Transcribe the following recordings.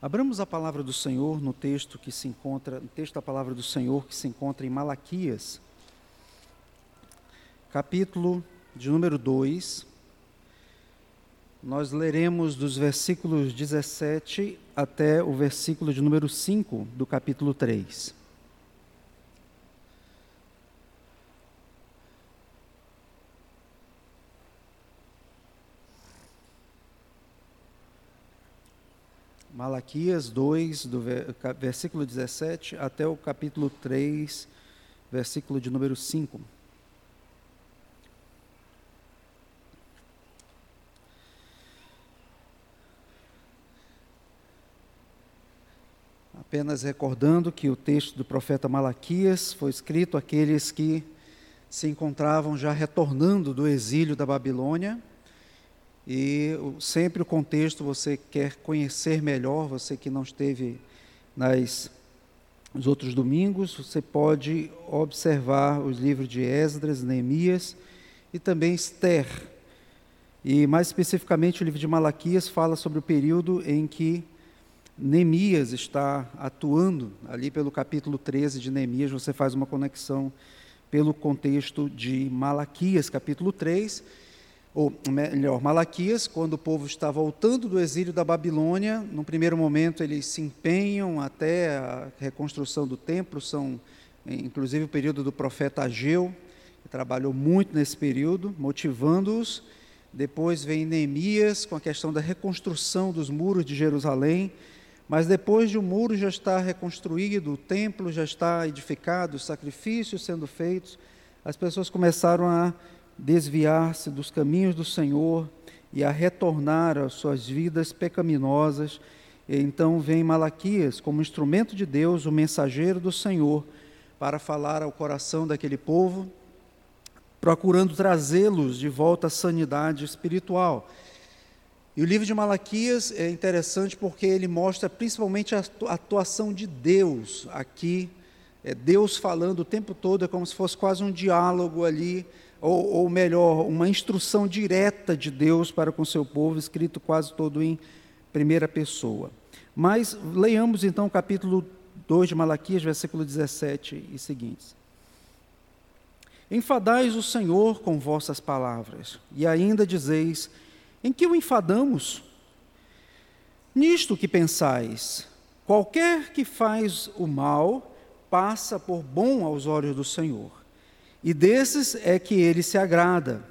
Abramos a palavra do Senhor no texto que se encontra, no texto da palavra do Senhor que se encontra em Malaquias, capítulo de número 2. Nós leremos dos versículos 17 até o versículo de número 5 do capítulo 3. Malaquias 2, do versículo 17 até o capítulo 3, versículo de número 5. Apenas recordando que o texto do profeta Malaquias foi escrito àqueles que se encontravam já retornando do exílio da Babilônia e sempre o contexto você quer conhecer melhor, você que não esteve nas, nos outros domingos, você pode observar os livros de Esdras, Neemias e também Esther. E mais especificamente o livro de Malaquias fala sobre o período em que Neemias está atuando, ali pelo capítulo 13 de Neemias, você faz uma conexão pelo contexto de Malaquias, capítulo 3 ou melhor, Malaquias, quando o povo está voltando do exílio da Babilônia, no primeiro momento eles se empenham até a reconstrução do templo, são inclusive o período do profeta Ageu, que trabalhou muito nesse período, motivando-os. Depois vem Neemias com a questão da reconstrução dos muros de Jerusalém, mas depois de o um muro já estar reconstruído, o templo já está edificado, os sacrifícios sendo feitos, as pessoas começaram a desviar-se dos caminhos do Senhor e a retornar às suas vidas pecaminosas. E então vem Malaquias como instrumento de Deus, o mensageiro do Senhor, para falar ao coração daquele povo, procurando trazê-los de volta à sanidade espiritual. E o livro de Malaquias é interessante porque ele mostra principalmente a atuação de Deus aqui, é Deus falando o tempo todo, é como se fosse quase um diálogo ali ou, ou melhor, uma instrução direta de Deus para com seu povo, escrito quase todo em primeira pessoa. Mas leiamos então o capítulo 2 de Malaquias, versículo 17 e seguintes. Enfadais o Senhor com vossas palavras, e ainda dizeis: Em que o enfadamos? Nisto que pensais: qualquer que faz o mal passa por bom aos olhos do Senhor e desses é que ele se agrada.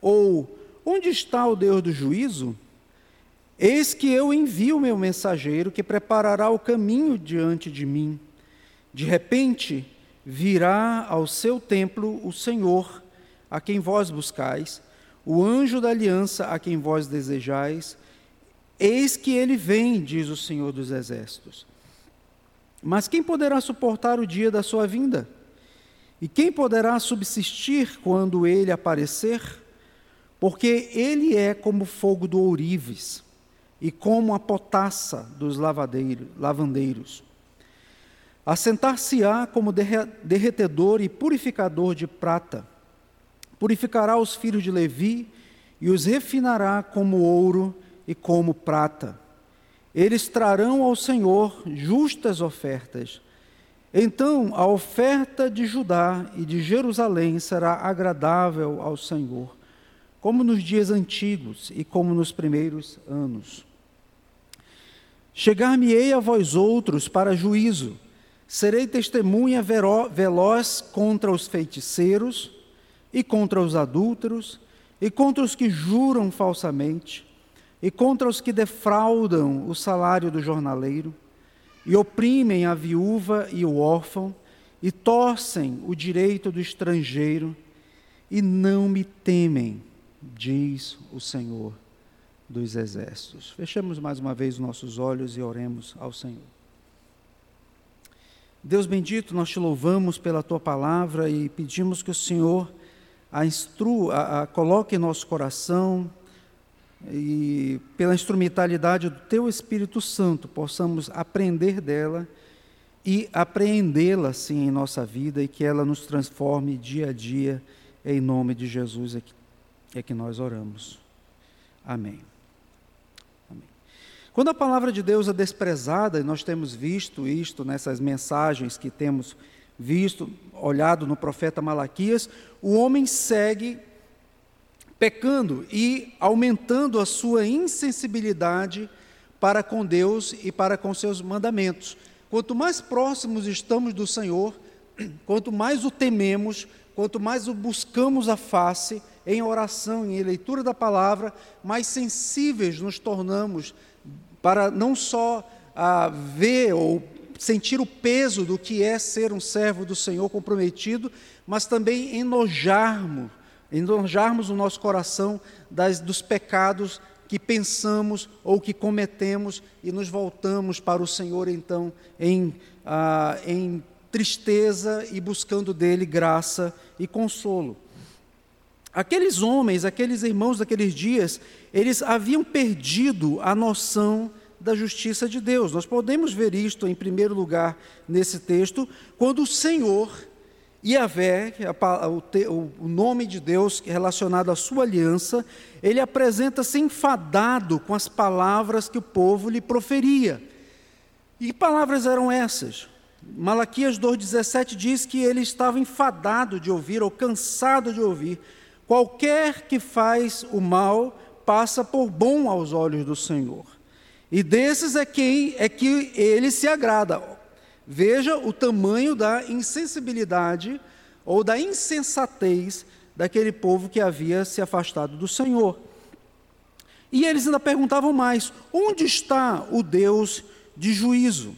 Ou, onde está o Deus do juízo? Eis que eu envio meu mensageiro que preparará o caminho diante de mim. De repente, virá ao seu templo o Senhor, a quem vós buscais, o anjo da aliança a quem vós desejais. Eis que ele vem, diz o Senhor dos Exércitos. Mas quem poderá suportar o dia da sua vinda? E quem poderá subsistir quando ele aparecer? Porque ele é como fogo do ourives e como a potassa dos lavandeiros. Assentar-se-á como derretedor e purificador de prata. Purificará os filhos de Levi e os refinará como ouro e como prata. Eles trarão ao Senhor justas ofertas então a oferta de Judá e de Jerusalém será agradável ao Senhor, como nos dias antigos e como nos primeiros anos. Chegar-me-ei a vós outros para juízo, serei testemunha veloz contra os feiticeiros e contra os adúlteros e contra os que juram falsamente e contra os que defraudam o salário do jornaleiro e oprimem a viúva e o órfão, e torcem o direito do estrangeiro, e não me temem, diz o Senhor dos Exércitos. Fechemos mais uma vez os nossos olhos e oremos ao Senhor. Deus bendito, nós te louvamos pela tua palavra e pedimos que o Senhor a instrua, a, a coloque em nosso coração e pela instrumentalidade do Teu Espírito Santo possamos aprender dela e apreendê-la sim em nossa vida e que ela nos transforme dia a dia em nome de Jesus é que, é que nós oramos. Amém. Amém. Quando a palavra de Deus é desprezada, e nós temos visto isto nessas mensagens que temos visto, olhado no profeta Malaquias, o homem segue pecando e aumentando a sua insensibilidade para com Deus e para com seus mandamentos. Quanto mais próximos estamos do Senhor, quanto mais o tememos, quanto mais o buscamos a face em oração, em leitura da palavra, mais sensíveis nos tornamos para não só ah, ver ou sentir o peso do que é ser um servo do Senhor comprometido, mas também enojarmos, enojarmos o nosso coração das, dos pecados que pensamos ou que cometemos e nos voltamos para o Senhor então em, ah, em tristeza e buscando dele graça e consolo. Aqueles homens, aqueles irmãos daqueles dias, eles haviam perdido a noção da justiça de Deus. Nós podemos ver isto, em primeiro lugar, nesse texto, quando o Senhor, Yahvé, o nome de Deus relacionado à sua aliança, ele apresenta-se enfadado com as palavras que o povo lhe proferia. E que palavras eram essas? Malaquias 2,17 diz que ele estava enfadado de ouvir, ou cansado de ouvir. Qualquer que faz o mal passa por bom aos olhos do Senhor. E desses é quem é que ele se agrada. Veja o tamanho da insensibilidade ou da insensatez daquele povo que havia se afastado do Senhor. E eles ainda perguntavam mais: onde está o Deus de juízo?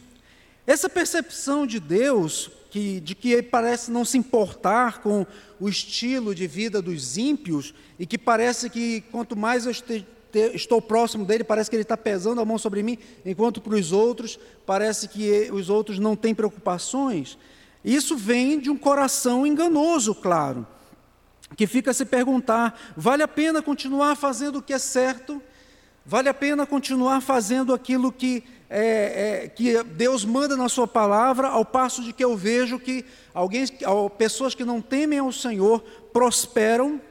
Essa percepção de Deus, que, de que ele parece não se importar com o estilo de vida dos ímpios, e que parece que quanto mais eu estou próximo dele, parece que ele está pesando a mão sobre mim, enquanto para os outros parece que os outros não têm preocupações. Isso vem de um coração enganoso, claro, que fica a se perguntar: vale a pena continuar fazendo o que é certo? Vale a pena continuar fazendo aquilo que é, é, que Deus manda na Sua palavra, ao passo de que eu vejo que alguém, pessoas que não temem ao Senhor prosperam.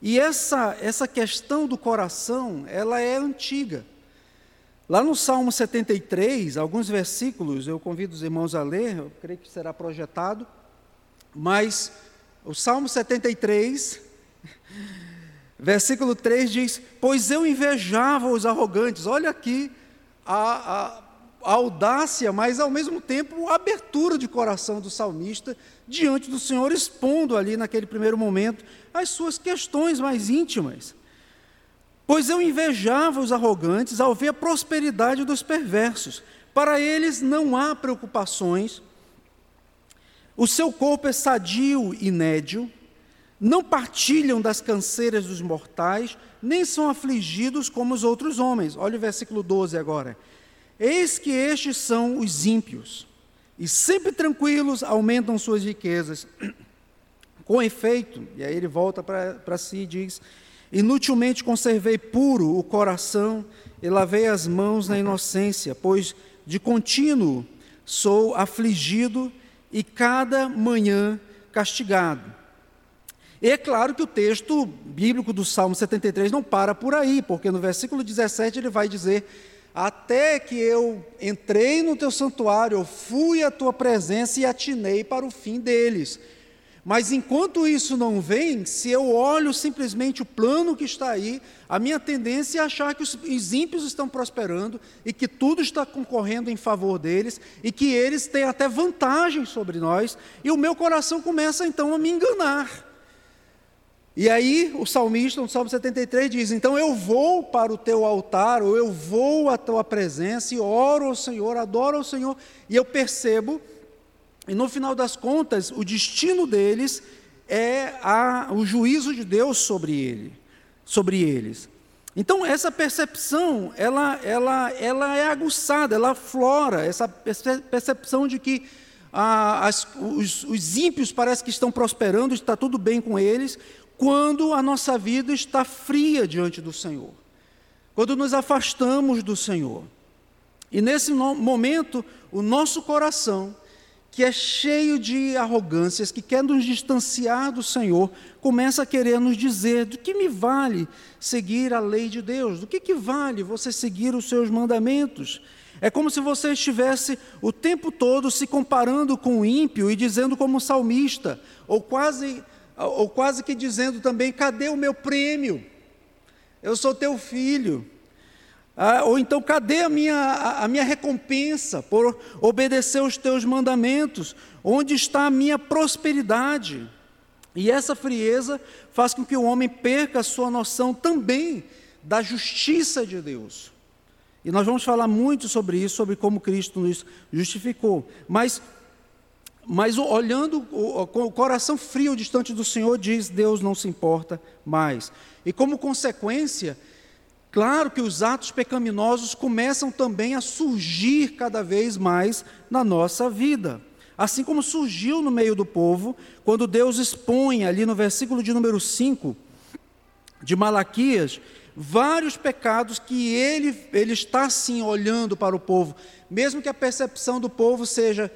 E essa, essa questão do coração, ela é antiga. Lá no Salmo 73, alguns versículos, eu convido os irmãos a ler, eu creio que será projetado, mas o Salmo 73, versículo 3 diz: Pois eu invejava os arrogantes, olha aqui a, a, a audácia, mas ao mesmo tempo a abertura de coração do salmista diante do Senhor, expondo ali naquele primeiro momento as suas questões mais íntimas. Pois eu invejava os arrogantes ao ver a prosperidade dos perversos. Para eles não há preocupações, o seu corpo é sadio e nédio, não partilham das canseiras dos mortais, nem são afligidos como os outros homens. Olha o versículo 12 agora. Eis que estes são os ímpios, e sempre tranquilos aumentam suas riquezas. Com efeito, e aí ele volta para si e diz: Inutilmente conservei puro o coração e lavei as mãos na inocência, pois de contínuo sou afligido e cada manhã castigado. E é claro que o texto bíblico do Salmo 73 não para por aí, porque no versículo 17 ele vai dizer: Até que eu entrei no teu santuário, eu fui à tua presença e atinei para o fim deles. Mas enquanto isso não vem, se eu olho simplesmente o plano que está aí, a minha tendência é achar que os, os ímpios estão prosperando e que tudo está concorrendo em favor deles e que eles têm até vantagem sobre nós, e o meu coração começa então a me enganar. E aí o salmista, no Salmo 73, diz: Então eu vou para o teu altar, ou eu vou à tua presença e oro ao Senhor, adoro ao Senhor, e eu percebo, e no final das contas, o destino deles é a, o juízo de Deus sobre ele, sobre eles. Então essa percepção, ela, ela, ela é aguçada, ela flora, essa percepção de que ah, as, os, os ímpios parece que estão prosperando, está tudo bem com eles, quando a nossa vida está fria diante do Senhor, quando nos afastamos do Senhor. E nesse momento, o nosso coração, que é cheio de arrogâncias, que quer nos distanciar do Senhor, começa a querer nos dizer: do que me vale seguir a lei de Deus? Do que, que vale você seguir os seus mandamentos? É como se você estivesse o tempo todo se comparando com o ímpio e dizendo, como salmista, ou quase, ou quase que dizendo também: cadê o meu prêmio? Eu sou teu filho. Ah, ou então, cadê a minha, a, a minha recompensa por obedecer os teus mandamentos? Onde está a minha prosperidade? E essa frieza faz com que o homem perca a sua noção também da justiça de Deus. E nós vamos falar muito sobre isso, sobre como Cristo nos justificou. Mas, mas olhando com o coração frio distante do Senhor, diz: Deus não se importa mais. E como consequência, Claro que os atos pecaminosos começam também a surgir cada vez mais na nossa vida. Assim como surgiu no meio do povo, quando Deus expõe ali no versículo de número 5 de Malaquias, vários pecados que ele, ele está assim olhando para o povo, mesmo que a percepção do povo seja: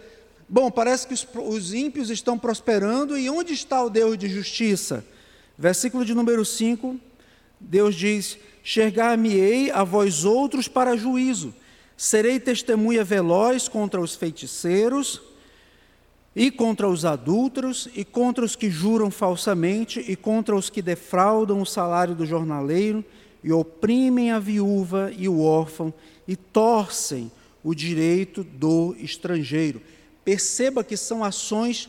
bom, parece que os, os ímpios estão prosperando, e onde está o Deus de justiça? Versículo de número 5, Deus diz: Chegar-me-ei a vós outros para juízo. Serei testemunha veloz contra os feiticeiros, e contra os adúlteros, e contra os que juram falsamente, e contra os que defraudam o salário do jornaleiro, e oprimem a viúva e o órfão, e torcem o direito do estrangeiro. Perceba que são ações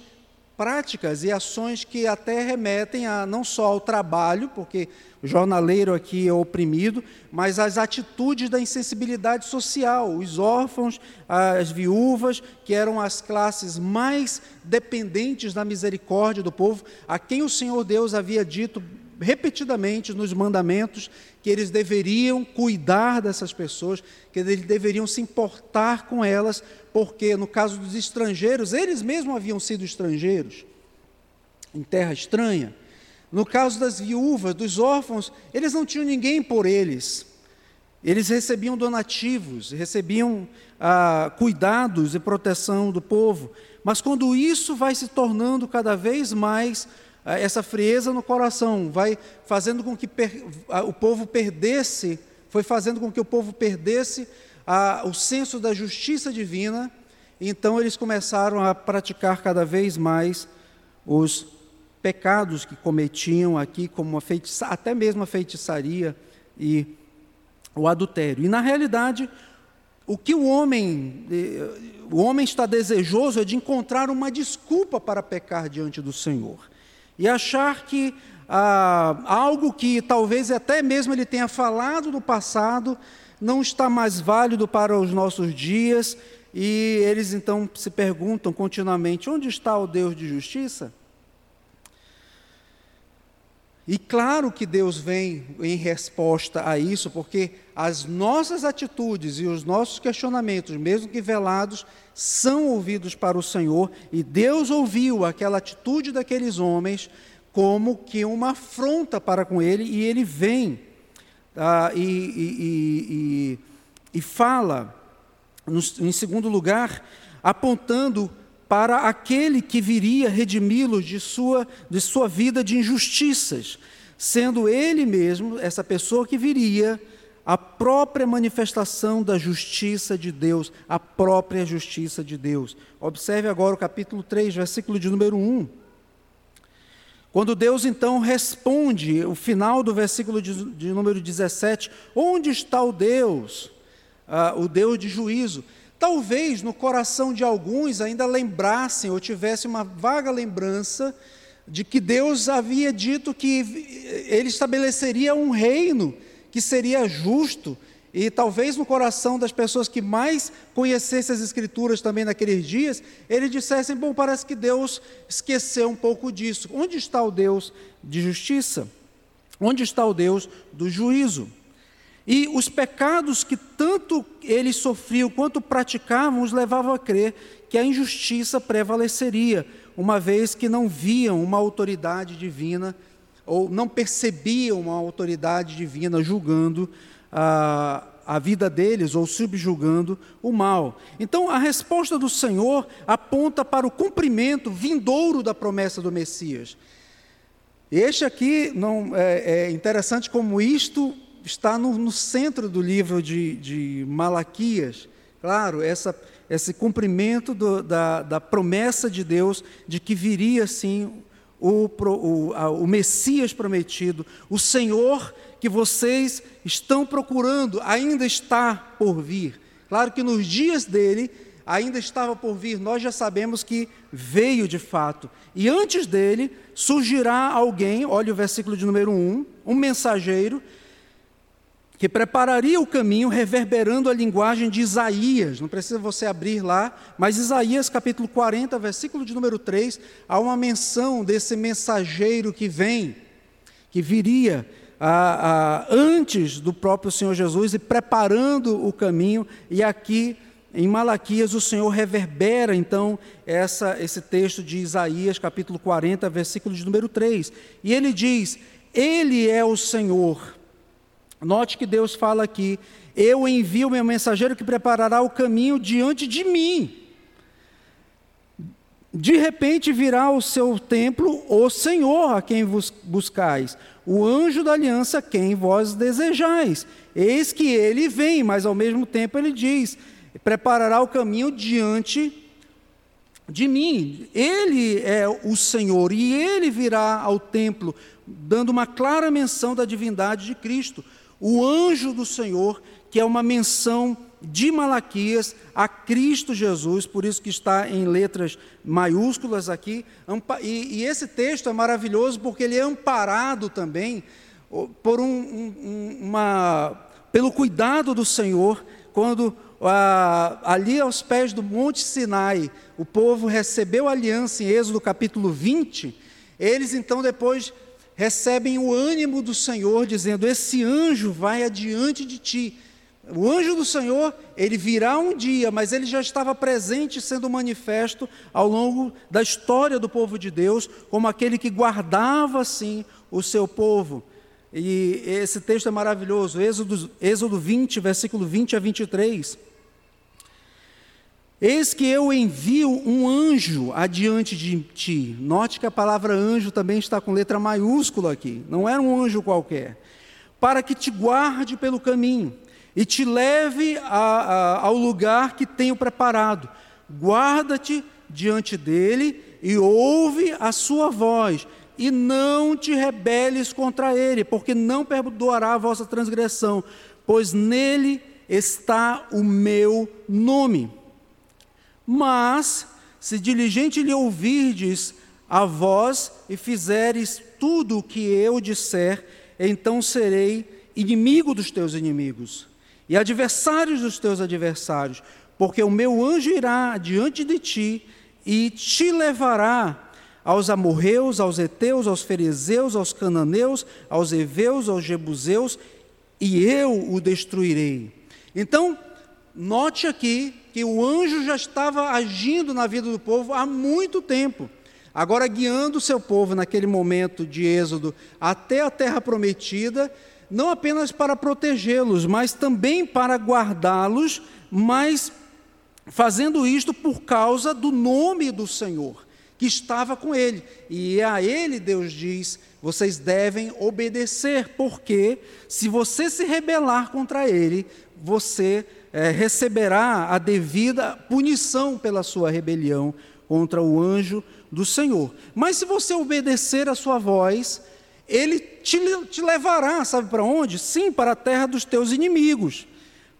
práticas e ações que até remetem a não só ao trabalho, porque o jornaleiro aqui é oprimido, mas às atitudes da insensibilidade social, os órfãos, as viúvas, que eram as classes mais dependentes da misericórdia do povo, a quem o Senhor Deus havia dito repetidamente nos mandamentos que eles deveriam cuidar dessas pessoas, que eles deveriam se importar com elas, porque no caso dos estrangeiros, eles mesmos haviam sido estrangeiros em terra estranha. No caso das viúvas, dos órfãos, eles não tinham ninguém por eles. Eles recebiam donativos, recebiam ah, cuidados e proteção do povo. Mas quando isso vai se tornando cada vez mais essa frieza no coração vai fazendo com que ah, o povo perdesse, foi fazendo com que o povo perdesse a, o senso da justiça divina, então eles começaram a praticar cada vez mais os pecados que cometiam aqui, como a feitiçaria, até mesmo a feitiçaria e o adultério. E na realidade, o que o homem, eh, o homem está desejoso é de encontrar uma desculpa para pecar diante do Senhor e achar que ah, algo que talvez até mesmo ele tenha falado no passado não está mais válido para os nossos dias, e eles então se perguntam continuamente: onde está o Deus de justiça? E claro que Deus vem em resposta a isso, porque as nossas atitudes e os nossos questionamentos, mesmo que velados, são ouvidos para o Senhor, e Deus ouviu aquela atitude daqueles homens como que uma afronta para com ele, e ele vem ah, e, e, e, e, fala, em segundo lugar, apontando para aquele que viria redimi-los de sua, de sua vida de injustiças, sendo ele mesmo, essa pessoa que viria, a própria manifestação da justiça de Deus, a própria justiça de Deus. Observe agora o capítulo 3, versículo de número 1. Quando Deus então responde, o final do versículo de, de número 17, onde está o Deus, ah, o Deus de juízo? Talvez no coração de alguns ainda lembrassem ou tivessem uma vaga lembrança de que Deus havia dito que ele estabeleceria um reino que seria justo, e talvez no coração das pessoas que mais conhecessem as Escrituras também naqueles dias, eles dissessem: bom, parece que Deus esqueceu um pouco disso. Onde está o Deus de justiça? Onde está o Deus do juízo? E os pecados que tanto eles sofriam quanto praticavam os levavam a crer que a injustiça prevaleceria, uma vez que não viam uma autoridade divina ou não percebiam uma autoridade divina julgando ah, a vida deles ou subjugando o mal. Então, a resposta do Senhor aponta para o cumprimento vindouro da promessa do Messias. Este aqui não é, é interessante como isto está no, no centro do livro de, de Malaquias. Claro, essa, esse cumprimento do, da, da promessa de Deus de que viria sim o, o, o Messias prometido, o Senhor que vocês estão procurando, ainda está por vir. Claro que nos dias dele ainda estava por vir, nós já sabemos que veio de fato. E antes dele surgirá alguém, olha o versículo de número 1, um mensageiro que prepararia o caminho reverberando a linguagem de Isaías. Não precisa você abrir lá, mas Isaías capítulo 40, versículo de número 3, há uma menção desse mensageiro que vem, que viria antes do próprio Senhor Jesus e preparando o caminho, e aqui em Malaquias o Senhor reverbera então essa, esse texto de Isaías capítulo 40, versículo de número 3, e ele diz: Ele é o Senhor Note que Deus fala aqui: Eu envio meu mensageiro que preparará o caminho diante de mim. De repente virá ao seu templo o Senhor a quem vos buscais, o anjo da aliança quem vós desejais. Eis que ele vem, mas ao mesmo tempo ele diz: preparará o caminho diante de mim. Ele é o Senhor e ele virá ao templo, dando uma clara menção da divindade de Cristo o anjo do Senhor, que é uma menção de Malaquias a Cristo Jesus, por isso que está em letras maiúsculas aqui. E, e esse texto é maravilhoso porque ele é amparado também por um, um, uma, pelo cuidado do Senhor, quando ah, ali aos pés do Monte Sinai, o povo recebeu a aliança em Êxodo capítulo 20, eles então depois recebem o ânimo do Senhor, dizendo: Esse anjo vai adiante de ti. O anjo do Senhor, ele virá um dia, mas ele já estava presente, sendo manifesto ao longo da história do povo de Deus, como aquele que guardava, assim, o seu povo. E esse texto é maravilhoso, Êxodo, Êxodo 20, versículo 20 a 23. Eis que eu envio um anjo adiante de ti. Note que a palavra anjo também está com letra maiúscula aqui, não era um anjo qualquer. Para que te guarde pelo caminho e te leve a, a, ao lugar que tenho preparado. Guarda-te diante dele e ouve a sua voz, e não te rebeles contra ele, porque não perdoará a vossa transgressão, pois nele está o meu nome. Mas, se diligente lhe ouvirdes a voz e fizeres tudo o que eu disser, então serei inimigo dos teus inimigos e adversários dos teus adversários, porque o meu anjo irá diante de ti e te levará aos amorreus, aos heteus, aos fariseus, aos cananeus, aos heveus, aos jebuseus, e eu o destruirei. Então, note aqui que o anjo já estava agindo na vida do povo há muito tempo. Agora, guiando o seu povo naquele momento de êxodo até a terra prometida, não apenas para protegê-los, mas também para guardá-los, mas fazendo isto por causa do nome do Senhor, que estava com ele. E a ele Deus diz: vocês devem obedecer, porque se você se rebelar contra ele, você é, receberá a devida punição pela sua rebelião contra o anjo do Senhor. Mas se você obedecer a sua voz, ele te, te levará, sabe para onde? Sim, para a terra dos teus inimigos,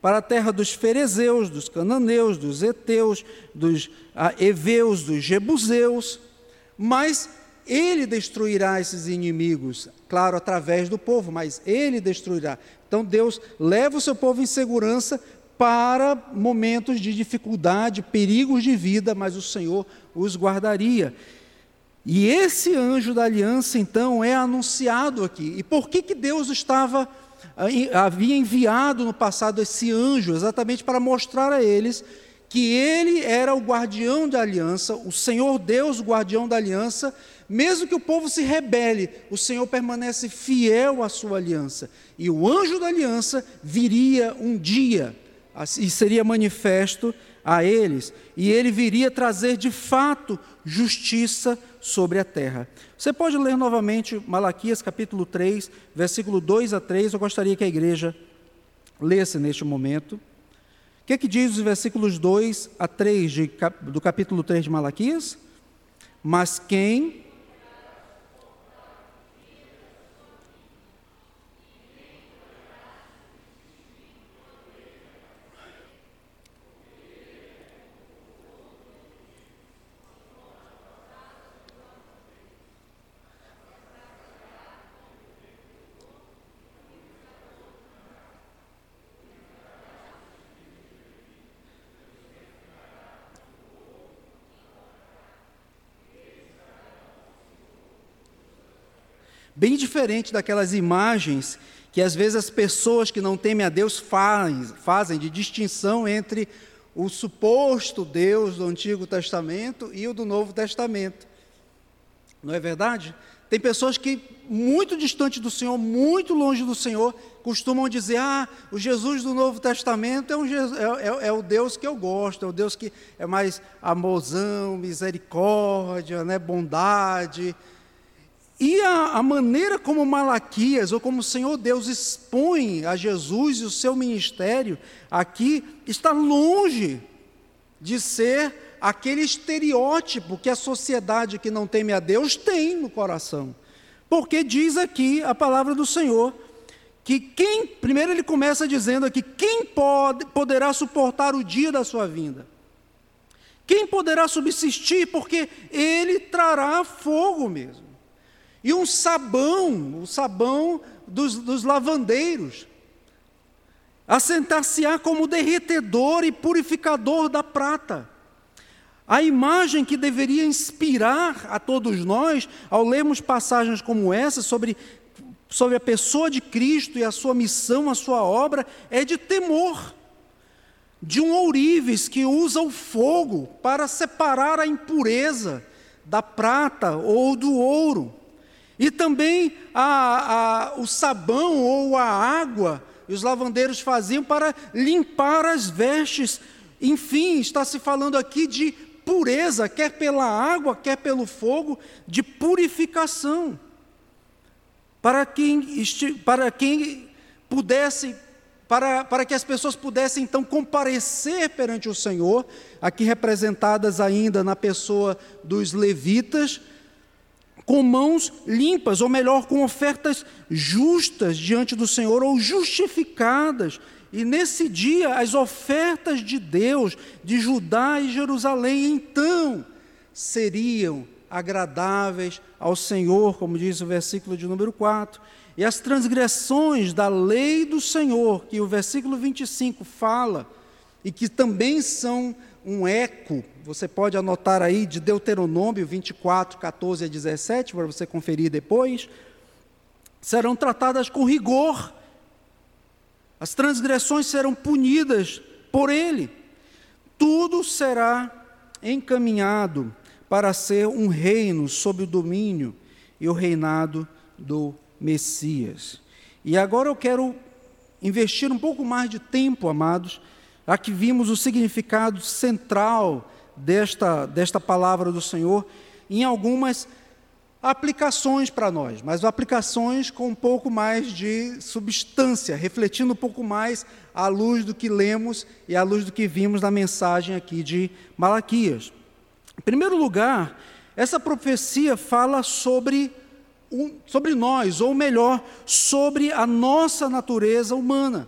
para a terra dos ferezeus, dos cananeus, dos heteus, dos ah, heveus, dos jebuseus. Mas ele destruirá esses inimigos, claro, através do povo, mas ele destruirá. Então Deus leva o seu povo em segurança para momentos de dificuldade, perigos de vida, mas o Senhor os guardaria. E esse anjo da aliança, então, é anunciado aqui. E por que, que Deus estava havia enviado no passado esse anjo, exatamente para mostrar a eles que ele era o guardião da aliança, o Senhor Deus, o guardião da aliança, mesmo que o povo se rebele, o Senhor permanece fiel à sua aliança. E o anjo da aliança viria um dia e seria manifesto a eles, e ele viria trazer de fato justiça sobre a terra. Você pode ler novamente Malaquias capítulo 3, versículo 2 a 3. Eu gostaria que a igreja lesse neste momento. O que, é que diz os versículos 2 a 3 de, do capítulo 3 de Malaquias? Mas quem Bem diferente daquelas imagens que às vezes as pessoas que não temem a Deus fazem, de distinção entre o suposto Deus do Antigo Testamento e o do Novo Testamento. Não é verdade? Tem pessoas que, muito distante do Senhor, muito longe do Senhor, costumam dizer: Ah, o Jesus do Novo Testamento é, um, é, é, é o Deus que eu gosto, é o Deus que é mais amorzão, misericórdia, né, bondade. E a, a, maneira como Malaquias, ou como o Senhor Deus expõe a Jesus e o seu ministério aqui, está longe de ser aquele estereótipo que a sociedade que não teme a Deus tem no coração. Porque diz aqui a palavra do Senhor que quem, primeiro ele começa dizendo aqui, quem pode, poderá suportar o dia da sua vinda? Quem poderá subsistir? Porque ele trará fogo mesmo. E um sabão, o sabão dos, dos lavandeiros. Assentar-se-á como derretedor e purificador da prata. A imagem que deveria inspirar a todos nós, ao lermos passagens como essa, sobre, sobre a pessoa de Cristo e a sua missão, a sua obra, é de temor. De um ourives que usa o fogo para separar a impureza da prata ou do ouro. E também a, a, o sabão ou a água, os lavandeiros faziam para limpar as vestes. Enfim, está se falando aqui de pureza, quer pela água, quer pelo fogo, de purificação. Para quem, para quem pudesse, para, para que as pessoas pudessem então comparecer perante o Senhor, aqui representadas ainda na pessoa dos levitas, com mãos limpas, ou melhor, com ofertas justas diante do Senhor, ou justificadas. E nesse dia, as ofertas de Deus, de Judá e Jerusalém, então, seriam agradáveis ao Senhor, como diz o versículo de número 4. E as transgressões da lei do Senhor, que o versículo 25 fala, e que também são um eco, você pode anotar aí de Deuteronômio 24, 14 a 17, para você conferir depois, serão tratadas com rigor, as transgressões serão punidas por ele, tudo será encaminhado para ser um reino sob o domínio e o reinado do Messias. E agora eu quero investir um pouco mais de tempo, amados, Aqui vimos o significado central desta, desta palavra do Senhor em algumas aplicações para nós, mas aplicações com um pouco mais de substância, refletindo um pouco mais à luz do que lemos e à luz do que vimos na mensagem aqui de Malaquias. Em primeiro lugar, essa profecia fala sobre, sobre nós, ou melhor, sobre a nossa natureza humana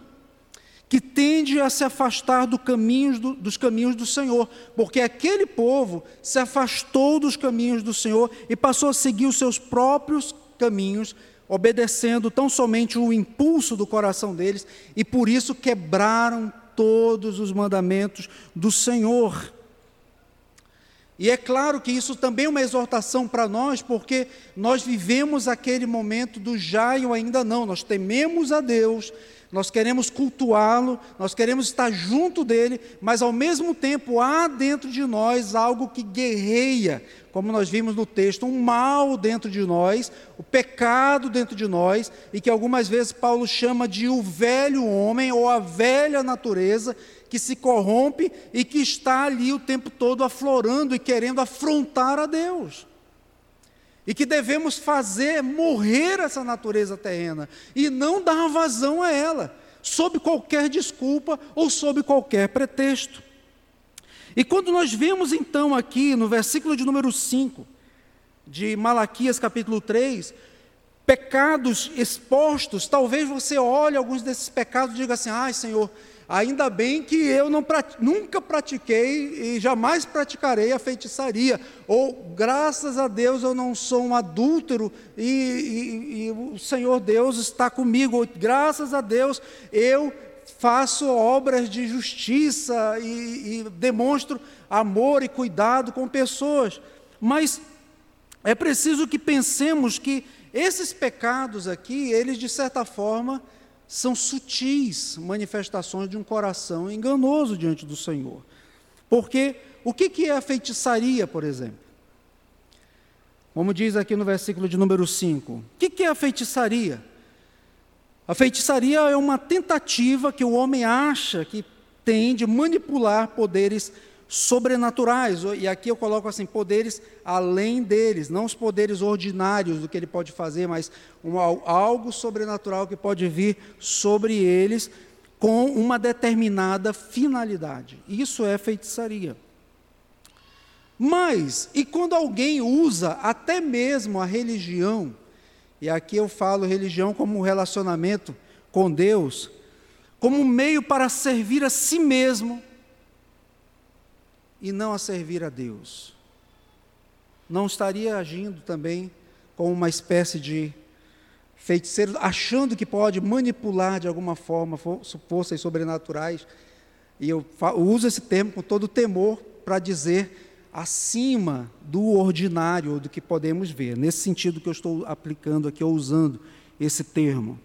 que tende a se afastar do caminhos do, dos caminhos do Senhor, porque aquele povo se afastou dos caminhos do Senhor e passou a seguir os seus próprios caminhos, obedecendo tão somente o impulso do coração deles, e por isso quebraram todos os mandamentos do Senhor. E é claro que isso também é uma exortação para nós, porque nós vivemos aquele momento do já e o ainda não. Nós tememos a Deus, nós queremos cultuá-lo, nós queremos estar junto dele, mas ao mesmo tempo há dentro de nós algo que guerreia, como nós vimos no texto, um mal dentro de nós, o pecado dentro de nós, e que algumas vezes Paulo chama de o velho homem ou a velha natureza que se corrompe e que está ali o tempo todo aflorando e querendo afrontar a Deus e que devemos fazer morrer essa natureza terrena e não dar vazão a ela, sob qualquer desculpa ou sob qualquer pretexto. E quando nós vemos então aqui no versículo de número 5 de Malaquias capítulo 3, pecados expostos, talvez você olhe alguns desses pecados e diga assim: ai Senhor, Ainda bem que eu não, nunca pratiquei e jamais praticarei a feitiçaria. Ou, graças a Deus, eu não sou um adúltero e, e, e o Senhor Deus está comigo. Ou, graças a Deus, eu faço obras de justiça e, e demonstro amor e cuidado com pessoas. Mas é preciso que pensemos que esses pecados aqui, eles de certa forma, são sutis manifestações de um coração enganoso diante do Senhor. Porque o que é a feitiçaria, por exemplo? Como diz aqui no versículo de número 5. O que é a feitiçaria? A feitiçaria é uma tentativa que o homem acha que tem de manipular poderes sobrenaturais, e aqui eu coloco assim, poderes além deles, não os poderes ordinários do que ele pode fazer, mas um, algo sobrenatural que pode vir sobre eles com uma determinada finalidade. Isso é feitiçaria. Mas, e quando alguém usa até mesmo a religião, e aqui eu falo religião como um relacionamento com Deus, como um meio para servir a si mesmo, e não a servir a Deus. Não estaria agindo também como uma espécie de feiticeiro, achando que pode manipular de alguma forma forças sobrenaturais. E eu uso esse termo com todo temor para dizer acima do ordinário, do que podemos ver. Nesse sentido que eu estou aplicando aqui, ou usando esse termo.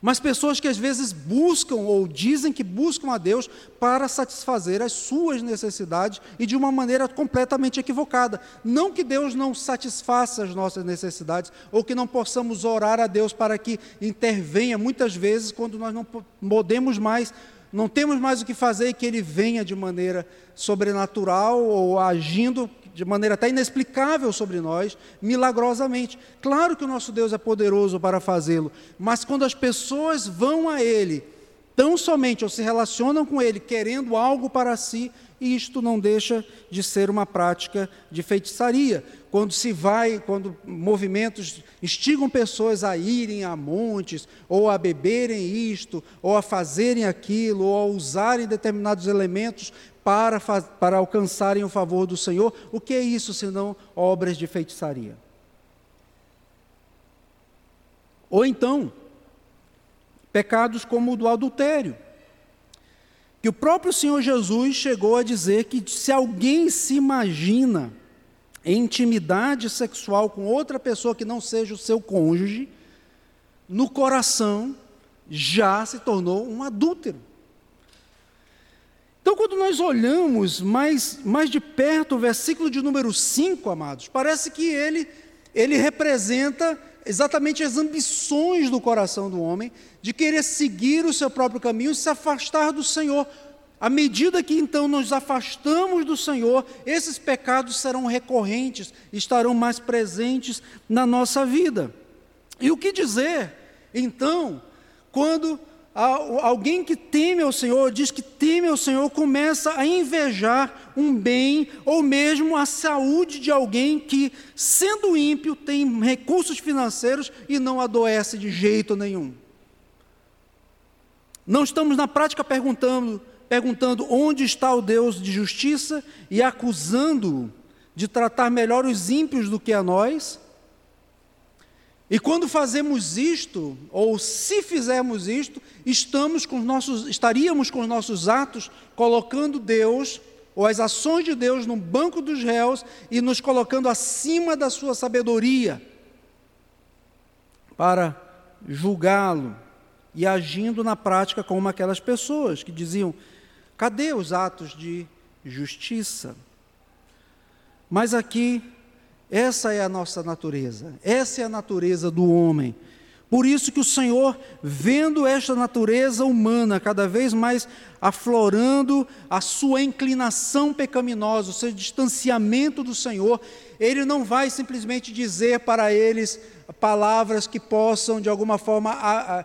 Mas pessoas que às vezes buscam ou dizem que buscam a Deus para satisfazer as suas necessidades e de uma maneira completamente equivocada. Não que Deus não satisfaça as nossas necessidades ou que não possamos orar a Deus para que intervenha muitas vezes quando nós não podemos mais, não temos mais o que fazer e que Ele venha de maneira sobrenatural ou agindo de maneira até inexplicável sobre nós, milagrosamente. Claro que o nosso Deus é poderoso para fazê-lo, mas quando as pessoas vão a Ele, tão somente ou se relacionam com Ele querendo algo para si, isto não deixa de ser uma prática de feitiçaria. Quando se vai, quando movimentos instigam pessoas a irem a montes, ou a beberem isto, ou a fazerem aquilo, ou a usarem determinados elementos para, para alcançarem o favor do Senhor. O que é isso senão obras de feitiçaria? Ou então, pecados como o do adultério. Que o próprio Senhor Jesus chegou a dizer que se alguém se imagina em intimidade sexual com outra pessoa que não seja o seu cônjuge, no coração já se tornou um adúltero. Então, quando nós olhamos mais, mais de perto o versículo de número 5, amados, parece que ele, ele representa exatamente as ambições do coração do homem de querer seguir o seu próprio caminho e se afastar do Senhor. À medida que então nos afastamos do Senhor, esses pecados serão recorrentes, estarão mais presentes na nossa vida. E o que dizer, então, quando alguém que teme ao Senhor, diz que teme ao Senhor, começa a invejar um bem ou mesmo a saúde de alguém que, sendo ímpio, tem recursos financeiros e não adoece de jeito nenhum. Não estamos na prática perguntando, perguntando onde está o Deus de justiça e acusando-o de tratar melhor os ímpios do que a nós, e quando fazemos isto, ou se fizermos isto, estamos com nossos, estaríamos com os nossos atos colocando Deus ou as ações de Deus no banco dos réus e nos colocando acima da sua sabedoria para julgá-lo e agindo na prática como aquelas pessoas que diziam: cadê os atos de justiça? Mas aqui, essa é a nossa natureza, essa é a natureza do homem. Por isso que o Senhor, vendo esta natureza humana cada vez mais aflorando a sua inclinação pecaminosa, o seu distanciamento do Senhor, ele não vai simplesmente dizer para eles palavras que possam, de alguma forma,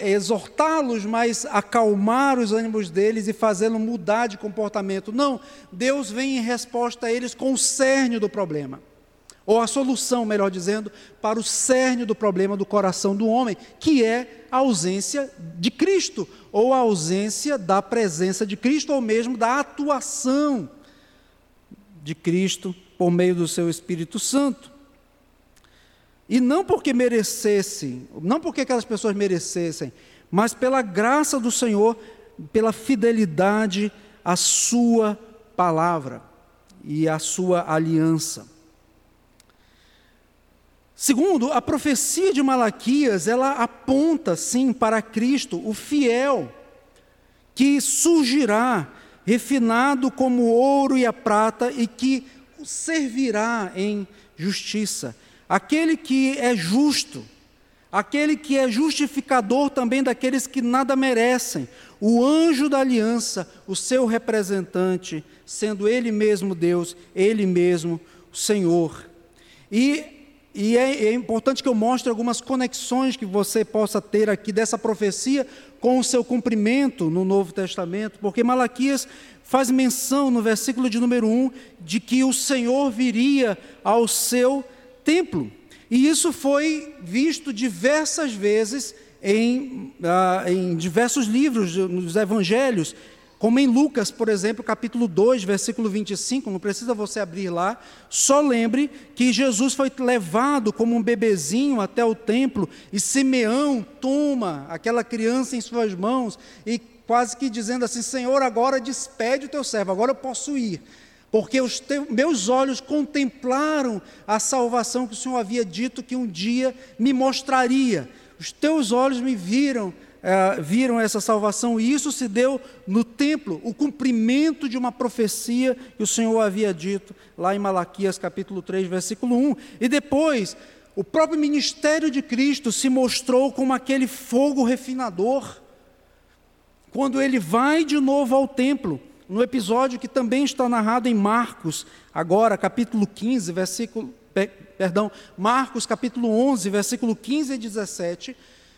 exortá-los, mas acalmar os ânimos deles e fazê-los mudar de comportamento. Não, Deus vem em resposta a eles com o cerne do problema ou a solução, melhor dizendo, para o cerne do problema do coração do homem, que é a ausência de Cristo, ou a ausência da presença de Cristo, ou mesmo da atuação de Cristo por meio do seu Espírito Santo. E não porque merecessem, não porque aquelas pessoas merecessem, mas pela graça do Senhor, pela fidelidade à Sua palavra e à Sua aliança. Segundo, a profecia de Malaquias, ela aponta sim para Cristo, o fiel, que surgirá refinado como o ouro e a prata e que servirá em justiça. Aquele que é justo, aquele que é justificador também daqueles que nada merecem, o anjo da aliança, o seu representante, sendo ele mesmo Deus, ele mesmo o Senhor. E e é, é, importante que eu mostre algumas conexões que você possa ter aqui dessa profecia com o seu cumprimento no Novo Testamento, porque Malaquias faz menção no versículo de número 1 de que o Senhor viria ao seu templo. E isso foi visto diversas vezes em, ah, em diversos livros, nos evangelhos, como em Lucas, por exemplo, capítulo 2, versículo 25, não precisa você abrir lá, só lembre que Jesus foi levado como um bebezinho até o templo e Simeão toma aquela criança em suas mãos e quase que dizendo assim: Senhor, agora despede o teu servo, agora eu posso ir porque os teus, meus olhos contemplaram a salvação que o Senhor havia dito que um dia me mostraria. Os teus olhos me viram é, viram essa salvação, e isso se deu no templo, o cumprimento de uma profecia que o Senhor havia dito lá em Malaquias capítulo 3, versículo 1. E depois, o próprio ministério de Cristo se mostrou como aquele fogo refinador, quando ele vai de novo ao templo, no episódio que também está narrado em Marcos, agora, capítulo 15, versículo, perdão, Marcos capítulo 11, versículo 15 e 17,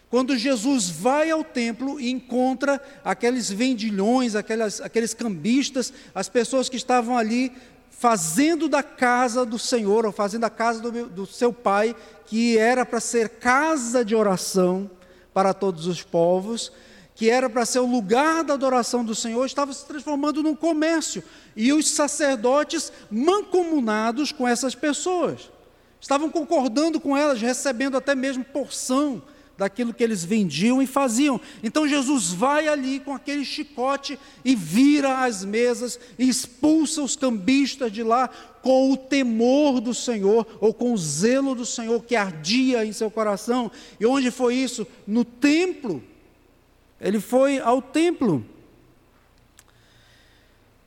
quando Jesus vai ao templo e encontra aqueles vendilhões, aquelas, aqueles cambistas, as pessoas que estavam ali fazendo da casa do Senhor, ou fazendo a casa do, do seu Pai, que era para ser casa de oração para todos os povos, que era para ser o lugar da adoração do Senhor, estava se transformando num comércio. E os sacerdotes mancomunados com essas pessoas, estavam concordando com elas, recebendo até mesmo porção daquilo que eles vendiam e faziam. Então Jesus vai ali com aquele chicote e vira as mesas e expulsa os cambistas de lá com o temor do Senhor ou com o zelo do Senhor que ardia em seu coração. E onde foi isso? No templo. Ele foi ao templo.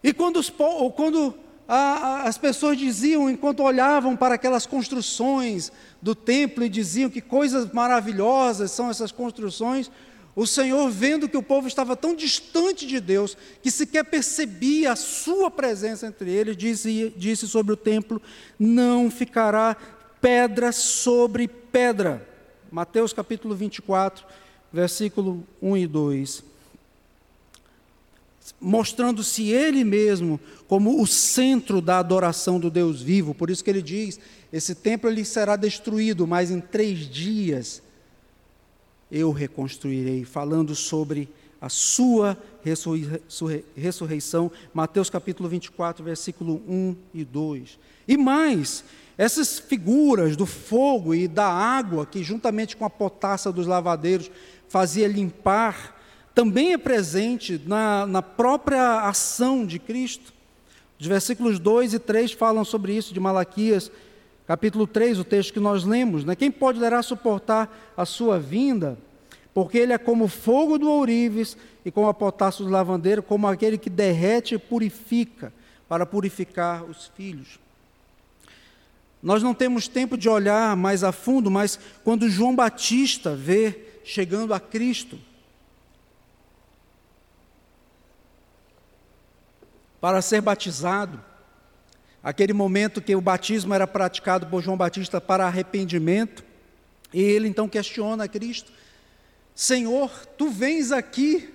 E quando, os, quando as pessoas diziam, enquanto olhavam para aquelas construções do templo e diziam que coisas maravilhosas são essas construções, o Senhor, vendo que o povo estava tão distante de Deus, que sequer percebia a sua presença entre eles, disse, disse sobre o templo: não ficará pedra sobre pedra. Mateus capítulo 24, versículo 1 e 2 mostrando-se ele mesmo como o centro da adoração do Deus vivo. Por isso que ele diz: esse templo ele será destruído, mas em três dias eu reconstruirei, falando sobre a sua ressurreição, Mateus capítulo 24, versículo 1 e 2. E mais, essas figuras do fogo e da água, que juntamente com a potassa dos lavadeiros fazia limpar também é presente na, na própria ação de Cristo. Os versículos 2 e 3 falam sobre isso, de Malaquias, capítulo 3, o texto que nós lemos. Né? Quem poderá suportar a sua vinda? Porque ele é como fogo do ourives e como a potássio do lavandeiro, como aquele que derrete e purifica, para purificar os filhos. Nós não temos tempo de olhar mais a fundo, mas quando João Batista vê chegando a Cristo, para ser batizado, aquele momento que o batismo era praticado por João Batista para arrependimento, e ele então questiona a Cristo: Senhor, tu vens aqui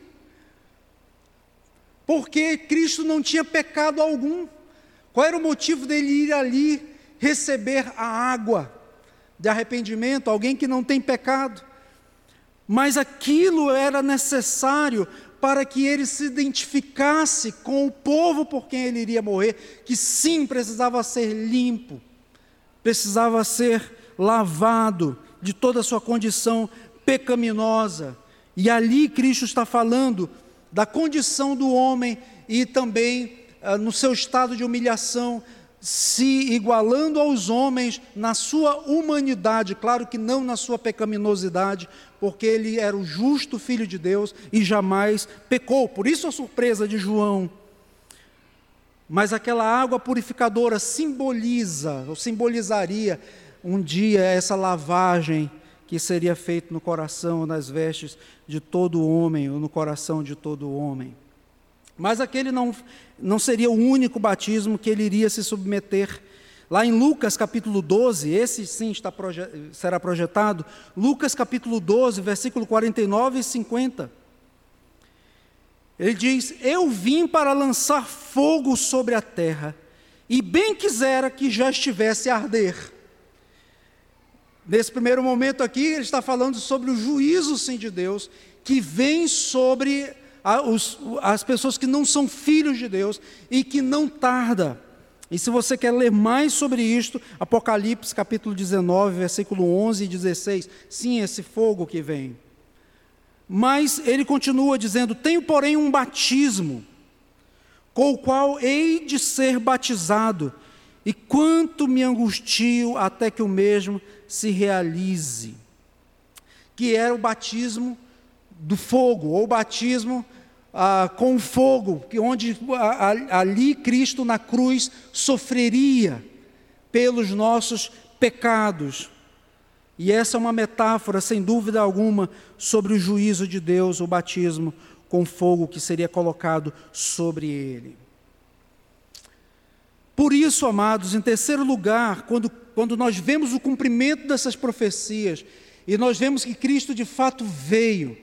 porque Cristo não tinha pecado algum. Qual era o motivo dele ir ali receber a água de arrependimento? Alguém que não tem pecado. Mas aquilo era necessário para que ele se identificasse com o povo por quem ele iria morrer, que sim precisava ser limpo, precisava ser lavado de toda a sua condição pecaminosa. E ali Cristo está falando da condição do homem e também ah, no seu estado de humilhação, se igualando aos homens na sua humanidade, claro que não na sua pecaminosidade, porque ele era o justo filho de Deus e jamais pecou. Por isso a surpresa de João. Mas aquela água purificadora simboliza, ou simbolizaria um dia essa lavagem que seria feito no coração, nas vestes de todo homem, ou no coração de todo homem. Mas aquele não, não seria o único batismo que ele iria se submeter. Lá em Lucas capítulo 12, esse sim está proje será projetado, Lucas capítulo 12, versículo 49 e 50. Ele diz: Eu vim para lançar fogo sobre a terra, e bem quisera que já estivesse a arder. Nesse primeiro momento aqui, ele está falando sobre o juízo, sim, de Deus, que vem sobre as pessoas que não são filhos de Deus e que não tarda. E se você quer ler mais sobre isto, Apocalipse capítulo 19, versículo 11 e 16, sim, esse fogo que vem. Mas ele continua dizendo: Tenho, porém, um batismo, com o qual hei de ser batizado, e quanto me angustio até que o mesmo se realize. Que era o batismo do fogo, ou batismo ah, com fogo, onde a, ali Cristo na cruz sofreria pelos nossos pecados. E essa é uma metáfora, sem dúvida alguma, sobre o juízo de Deus, o batismo com fogo que seria colocado sobre ele. Por isso, amados, em terceiro lugar, quando, quando nós vemos o cumprimento dessas profecias e nós vemos que Cristo de fato veio,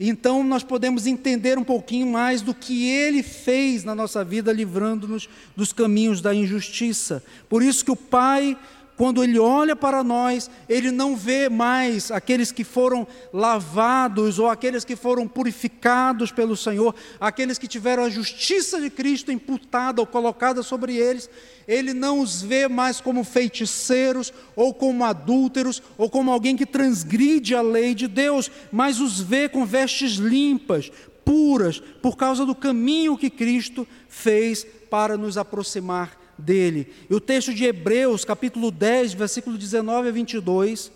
então nós podemos entender um pouquinho mais do que ele fez na nossa vida, livrando-nos dos caminhos da injustiça. Por isso que o Pai quando Ele olha para nós, Ele não vê mais aqueles que foram lavados ou aqueles que foram purificados pelo Senhor, aqueles que tiveram a justiça de Cristo imputada ou colocada sobre eles. Ele não os vê mais como feiticeiros ou como adúlteros ou como alguém que transgride a lei de Deus, mas os vê com vestes limpas, puras, por causa do caminho que Cristo fez para nos aproximar dele. E o texto de Hebreus, capítulo 10, versículo 19 a 22,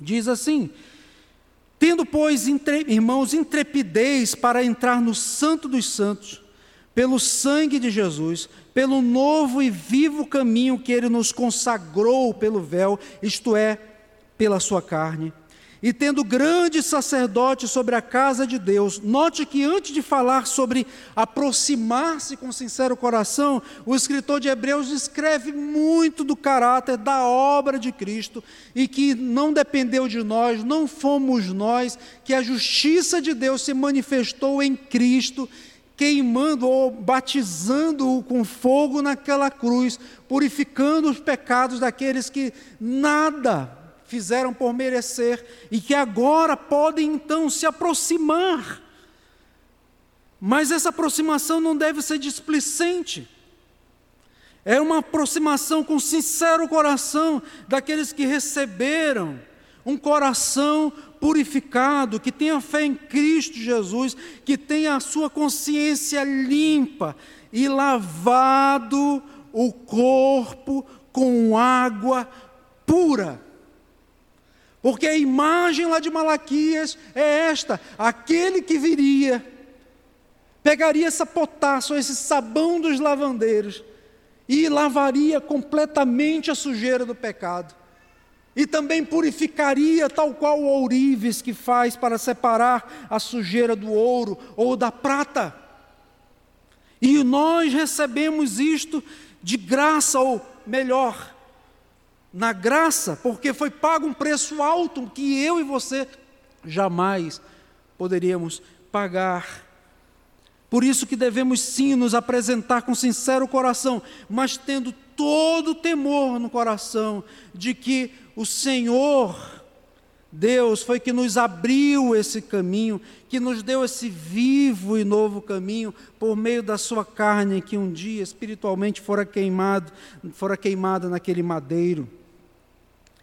diz assim: Tendo, pois, entre, irmãos, intrepidez para entrar no Santo dos Santos, pelo sangue de Jesus, pelo novo e vivo caminho que ele nos consagrou pelo véu, isto é, pela sua carne e tendo grande sacerdote sobre a casa de Deus. Note que antes de falar sobre aproximar-se com sincero coração, o escritor de Hebreus descreve muito do caráter da obra de Cristo e que não dependeu de nós, não fomos nós, que a justiça de Deus se manifestou em Cristo queimando ou batizando-o com fogo naquela cruz, purificando os pecados daqueles que nada fizeram por merecer e que agora podem então se aproximar. Mas essa aproximação não deve ser displicente. É uma aproximação com sincero coração daqueles que receberam um coração purificado, que tenha fé em Cristo Jesus, que tenha a sua consciência limpa e lavado o corpo com água pura. Porque a imagem lá de Malaquias é esta: aquele que viria, pegaria essa potássio, esse sabão dos lavandeiros, e lavaria completamente a sujeira do pecado. E também purificaria, tal qual o ourives que faz para separar a sujeira do ouro ou da prata. E nós recebemos isto de graça, ou melhor, na graça, porque foi pago um preço alto que eu e você jamais poderíamos pagar. Por isso que devemos sim nos apresentar com sincero coração, mas tendo todo o temor no coração de que o Senhor Deus foi que nos abriu esse caminho, que nos deu esse vivo e novo caminho por meio da sua carne que um dia espiritualmente fora queimado, fora queimada naquele madeiro.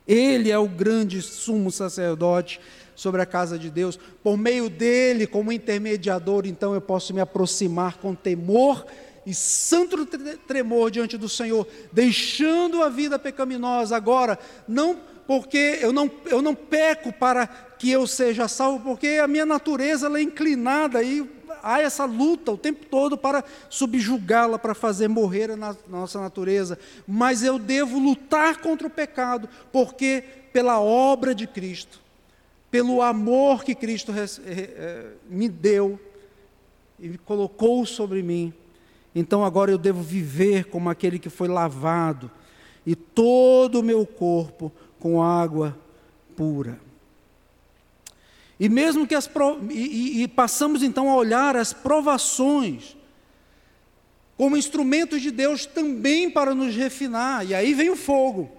Ele é o grande sumo sacerdote sobre a casa de Deus. Por meio dele, como intermediador, então eu posso me aproximar com temor e santo tremor diante do Senhor, deixando a vida pecaminosa agora, não porque eu não, eu não peco para que eu seja salvo, porque a minha natureza ela é inclinada e há essa luta o tempo todo para subjugá-la, para fazer morrer a na, nossa natureza. Mas eu devo lutar contra o pecado, porque pela obra de Cristo, pelo amor que Cristo eh, me deu e colocou sobre mim, então agora eu devo viver como aquele que foi lavado, e todo o meu corpo com água pura. E mesmo que as e, e, passamos então a olhar as provações como instrumentos de Deus também para nos refinar, e aí vem o fogo.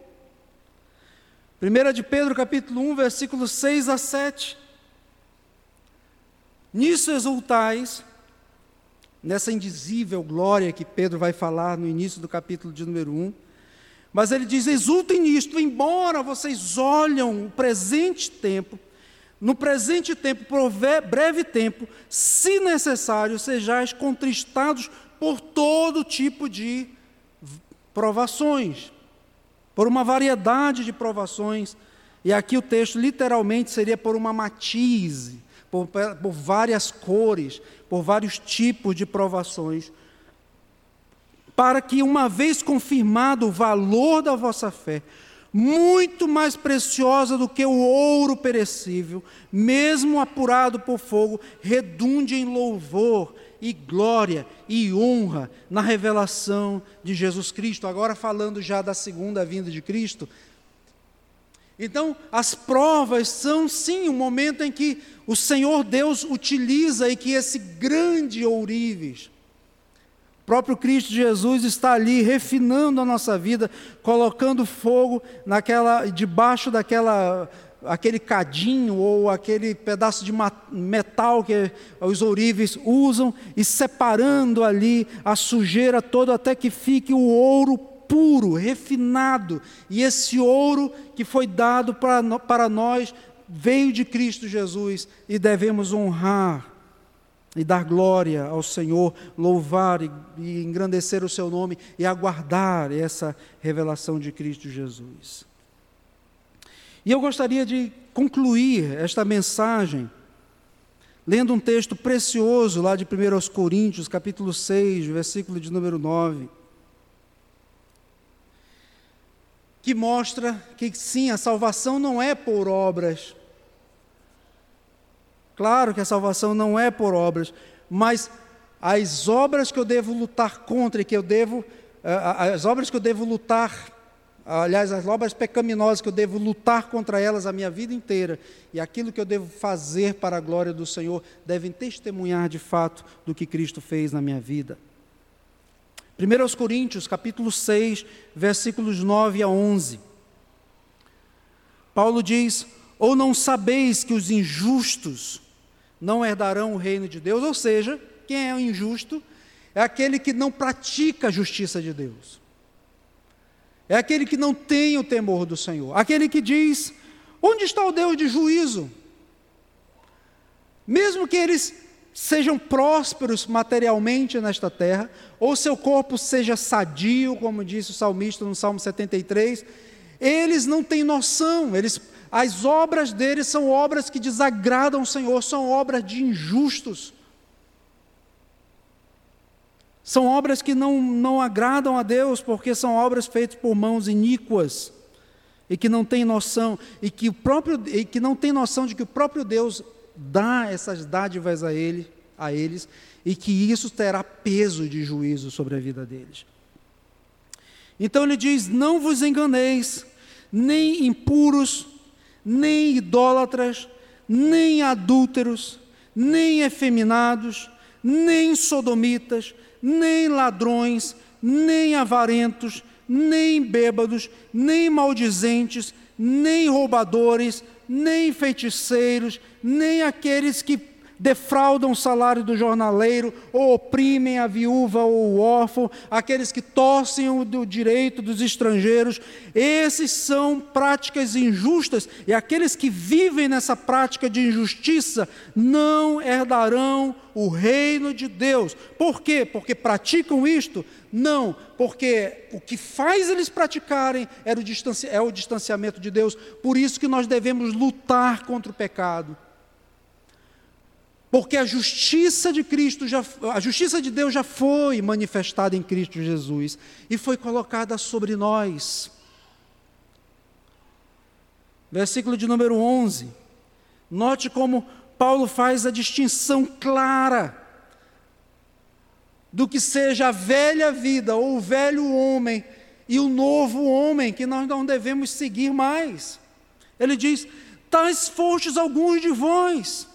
1 de Pedro capítulo 1, versículos 6 a 7. Nisso exultais, nessa indizível glória que Pedro vai falar no início do capítulo de número 1, mas ele diz: exultem nisto, embora vocês olham o presente tempo, no presente tempo, por breve tempo, se necessário, sejais contristados por todo tipo de provações, por uma variedade de provações, e aqui o texto literalmente seria por uma matize, por, por várias cores, por vários tipos de provações, para que, uma vez confirmado o valor da vossa fé, muito mais preciosa do que o ouro perecível, mesmo apurado por fogo, redunde em louvor e glória e honra na revelação de Jesus Cristo. Agora, falando já da segunda vinda de Cristo. Então, as provas são sim um momento em que o Senhor Deus utiliza e que esse grande ourives, próprio Cristo Jesus está ali refinando a nossa vida, colocando fogo naquela debaixo daquela aquele cadinho ou aquele pedaço de metal que os ourives usam e separando ali a sujeira toda até que fique o ouro puro, refinado. E esse ouro que foi dado para, para nós veio de Cristo Jesus e devemos honrar e dar glória ao Senhor, louvar e, e engrandecer o seu nome e aguardar essa revelação de Cristo Jesus. E eu gostaria de concluir esta mensagem lendo um texto precioso lá de 1 Coríntios, capítulo 6, versículo de número 9, que mostra que sim, a salvação não é por obras, Claro que a salvação não é por obras, mas as obras que eu devo lutar contra e que eu devo, eh, as obras que eu devo lutar, aliás, as obras pecaminosas que eu devo lutar contra elas a minha vida inteira, e aquilo que eu devo fazer para a glória do Senhor, devem testemunhar de fato do que Cristo fez na minha vida. 1 Coríntios, capítulo 6, versículos 9 a 11. Paulo diz: Ou não sabeis que os injustos não herdarão o reino de Deus. Ou seja, quem é o injusto é aquele que não pratica a justiça de Deus. É aquele que não tem o temor do Senhor. Aquele que diz: onde está o Deus de juízo? mesmo que eles sejam prósperos materialmente nesta terra, ou seu corpo seja sadio, como disse o salmista no Salmo 73, eles não têm noção, eles, as obras deles são obras que desagradam o Senhor, são obras de injustos. São obras que não, não agradam a Deus, porque são obras feitas por mãos iníquas e que não têm noção e que o próprio e que não tem noção de que o próprio Deus dá essas dádivas a ele, a eles e que isso terá peso de juízo sobre a vida deles. Então ele diz: "Não vos enganeis, nem impuros, nem idólatras, nem adúlteros, nem efeminados, nem sodomitas, nem ladrões, nem avarentos, nem bêbados, nem maldizentes, nem roubadores, nem feiticeiros, nem aqueles que defraudam o salário do jornaleiro, ou oprimem a viúva ou o órfão, aqueles que torcem o do direito dos estrangeiros. Esses são práticas injustas, e aqueles que vivem nessa prática de injustiça não herdarão o reino de Deus. Por quê? Porque praticam isto? Não, porque o que faz eles praticarem é é o distanciamento de Deus. Por isso que nós devemos lutar contra o pecado. Porque a justiça de Cristo já a justiça de Deus já foi manifestada em Cristo Jesus e foi colocada sobre nós. Versículo de número 11. Note como Paulo faz a distinção clara do que seja a velha vida ou o velho homem e o novo homem que nós não devemos seguir mais. Ele diz: Tais fostes alguns de vós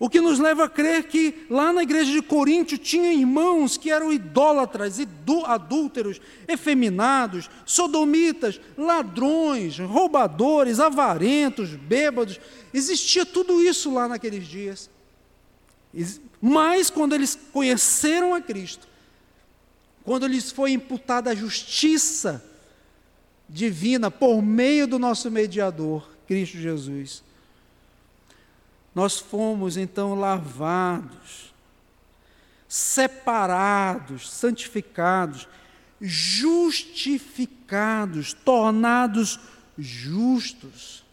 O que nos leva a crer que lá na igreja de Coríntio tinha irmãos que eram idólatras, adúlteros, efeminados, sodomitas, ladrões, roubadores, avarentos, bêbados. Existia tudo isso lá naqueles dias. Mas quando eles conheceram a Cristo, quando lhes foi imputada a justiça divina por meio do nosso mediador, Cristo Jesus, nós fomos então lavados, separados, santificados, justificados, tornados justos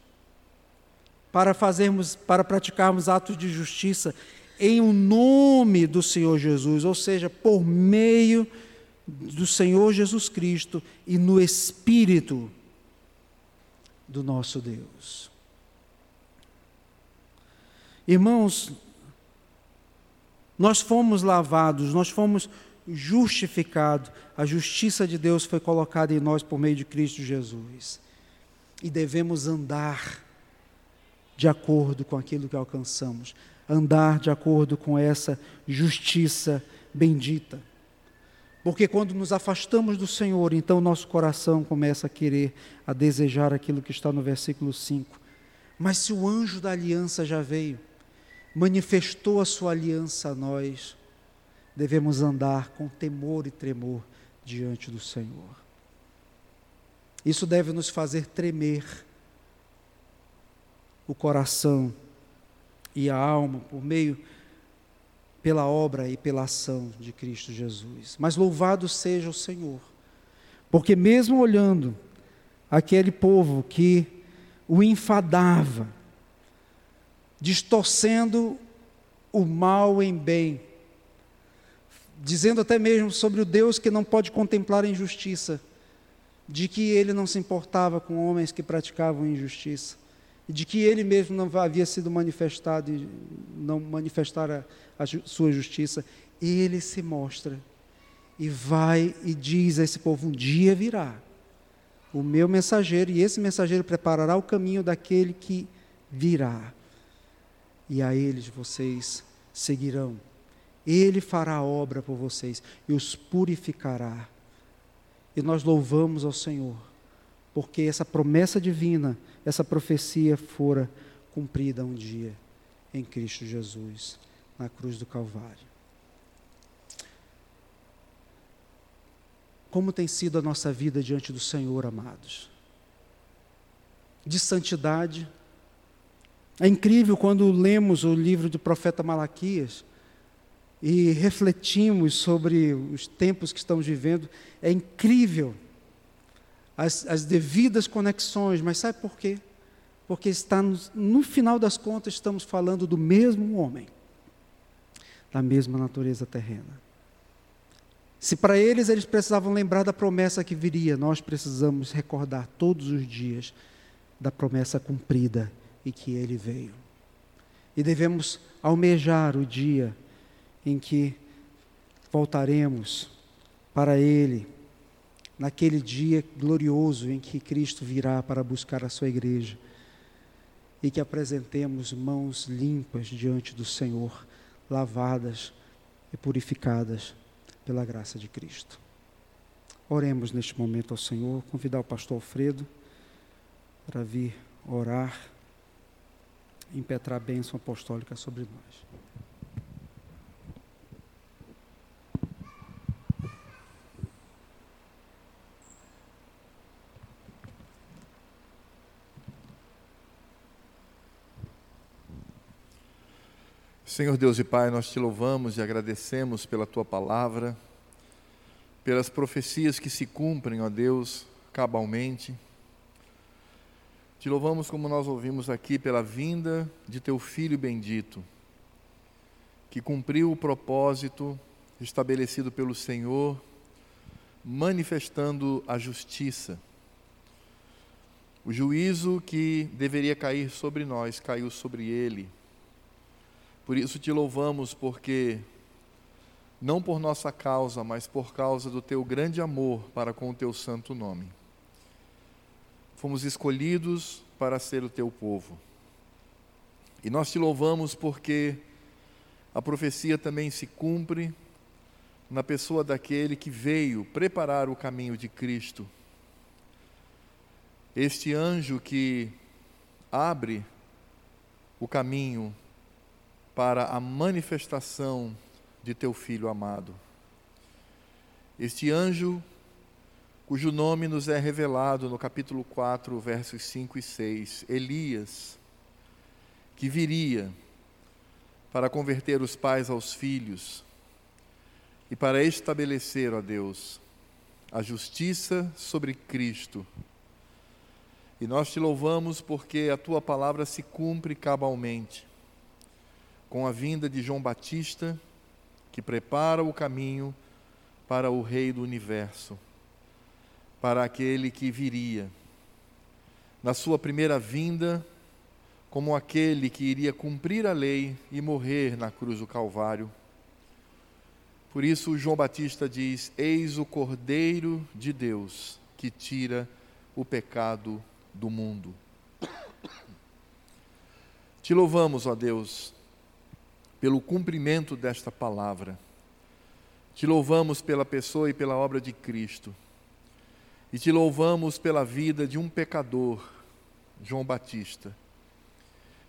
para fazermos, para praticarmos atos de justiça em o nome do Senhor Jesus, ou seja, por meio do Senhor Jesus Cristo e no espírito do nosso Deus. Irmãos, nós fomos lavados, nós fomos justificados, a justiça de Deus foi colocada em nós por meio de Cristo Jesus. E devemos andar de acordo com aquilo que alcançamos, andar de acordo com essa justiça bendita. Porque quando nos afastamos do Senhor, então nosso coração começa a querer, a desejar aquilo que está no versículo 5. Mas se o anjo da aliança já veio, manifestou a sua aliança a nós, devemos andar com temor e tremor diante do Senhor. Isso deve nos fazer tremer o coração e a alma por meio pela obra e pela ação de Cristo Jesus. Mas louvado seja o Senhor, porque mesmo olhando aquele povo que o enfadava, distorcendo o mal em bem, dizendo até mesmo sobre o Deus que não pode contemplar a injustiça, de que ele não se importava com homens que praticavam injustiça, de que ele mesmo não havia sido manifestado não manifestara a sua justiça, ele se mostra e vai e diz a esse povo: um dia virá o meu mensageiro, e esse mensageiro preparará o caminho daquele que virá e a eles vocês seguirão. Ele fará a obra por vocês e os purificará. E nós louvamos ao Senhor, porque essa promessa divina, essa profecia fora cumprida um dia em Cristo Jesus, na cruz do Calvário. Como tem sido a nossa vida diante do Senhor, amados? De santidade, É incrível quando lemos o livro do profeta Malaquias e refletimos sobre os tempos que estamos vivendo. É incrível as, as devidas conexões, mas sabe por quê? Porque está no, no final das contas estamos falando do mesmo homem, da mesma natureza terrena. Se para eles eles precisavam lembrar da promessa que viria, nós precisamos recordar todos os dias da promessa cumprida e que ele veio. E devemos almejar o dia em que voltaremos para ele, naquele dia glorioso em que Cristo virá para buscar a sua igreja e que apresentemos mãos limpas diante do Senhor, lavadas e purificadas pela graça de Cristo. Oremos neste momento ao Senhor, convidar o pastor Alfredo para vir orar, impetrar a bênção apostólica sobre nós. Senhor Deus e Pai, nós te louvamos e agradecemos pela tua palavra, pelas profecias que se cumprem, ó Deus, cabalmente. Te louvamos como nós ouvimos aqui pela vinda de teu filho bendito, que cumpriu o propósito estabelecido pelo Senhor, manifestando a justiça. O juízo que deveria cair sobre nós caiu sobre ele por isso te louvamos, porque, não por nossa causa, mas por causa do teu grande amor para com o teu santo nome, fomos escolhidos para ser o teu povo. E nós te louvamos porque a profecia também se cumpre na pessoa daquele que veio preparar o caminho de Cristo. Este anjo que abre o caminho para a manifestação de teu filho amado. Este anjo, cujo nome nos é revelado no capítulo 4, versos 5 e 6, Elias, que viria para converter os pais aos filhos e para estabelecer, ó Deus, a justiça sobre Cristo. E nós te louvamos porque a tua palavra se cumpre cabalmente com a vinda de João Batista, que prepara o caminho para o Rei do universo, para aquele que viria. Na sua primeira vinda, como aquele que iria cumprir a lei e morrer na cruz do Calvário. Por isso, João Batista diz: Eis o Cordeiro de Deus que tira o pecado do mundo. Te louvamos, ó Deus, pelo cumprimento desta palavra. Te louvamos pela pessoa e pela obra de Cristo. E te louvamos pela vida de um pecador, João Batista,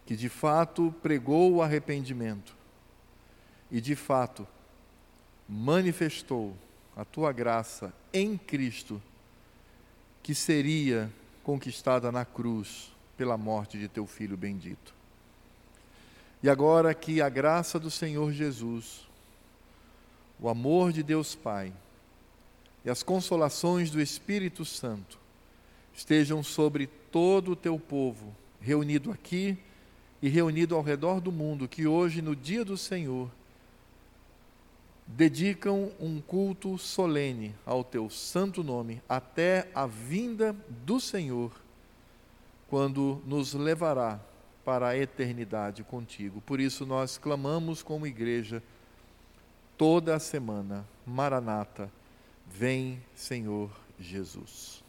que de fato pregou o arrependimento e de fato manifestou a tua graça em Cristo, que seria conquistada na cruz pela morte de teu filho bendito. E agora que a graça do Senhor Jesus, o amor de Deus Pai e as consolações do Espírito Santo estejam sobre todo o teu povo, reunido aqui e reunido ao redor do mundo, que hoje, no dia do Senhor, dedicam um culto solene ao teu santo nome, até a vinda do Senhor, quando nos levará para a eternidade contigo. Por isso nós clamamos como igreja toda a semana: Maranata, vem, Senhor Jesus.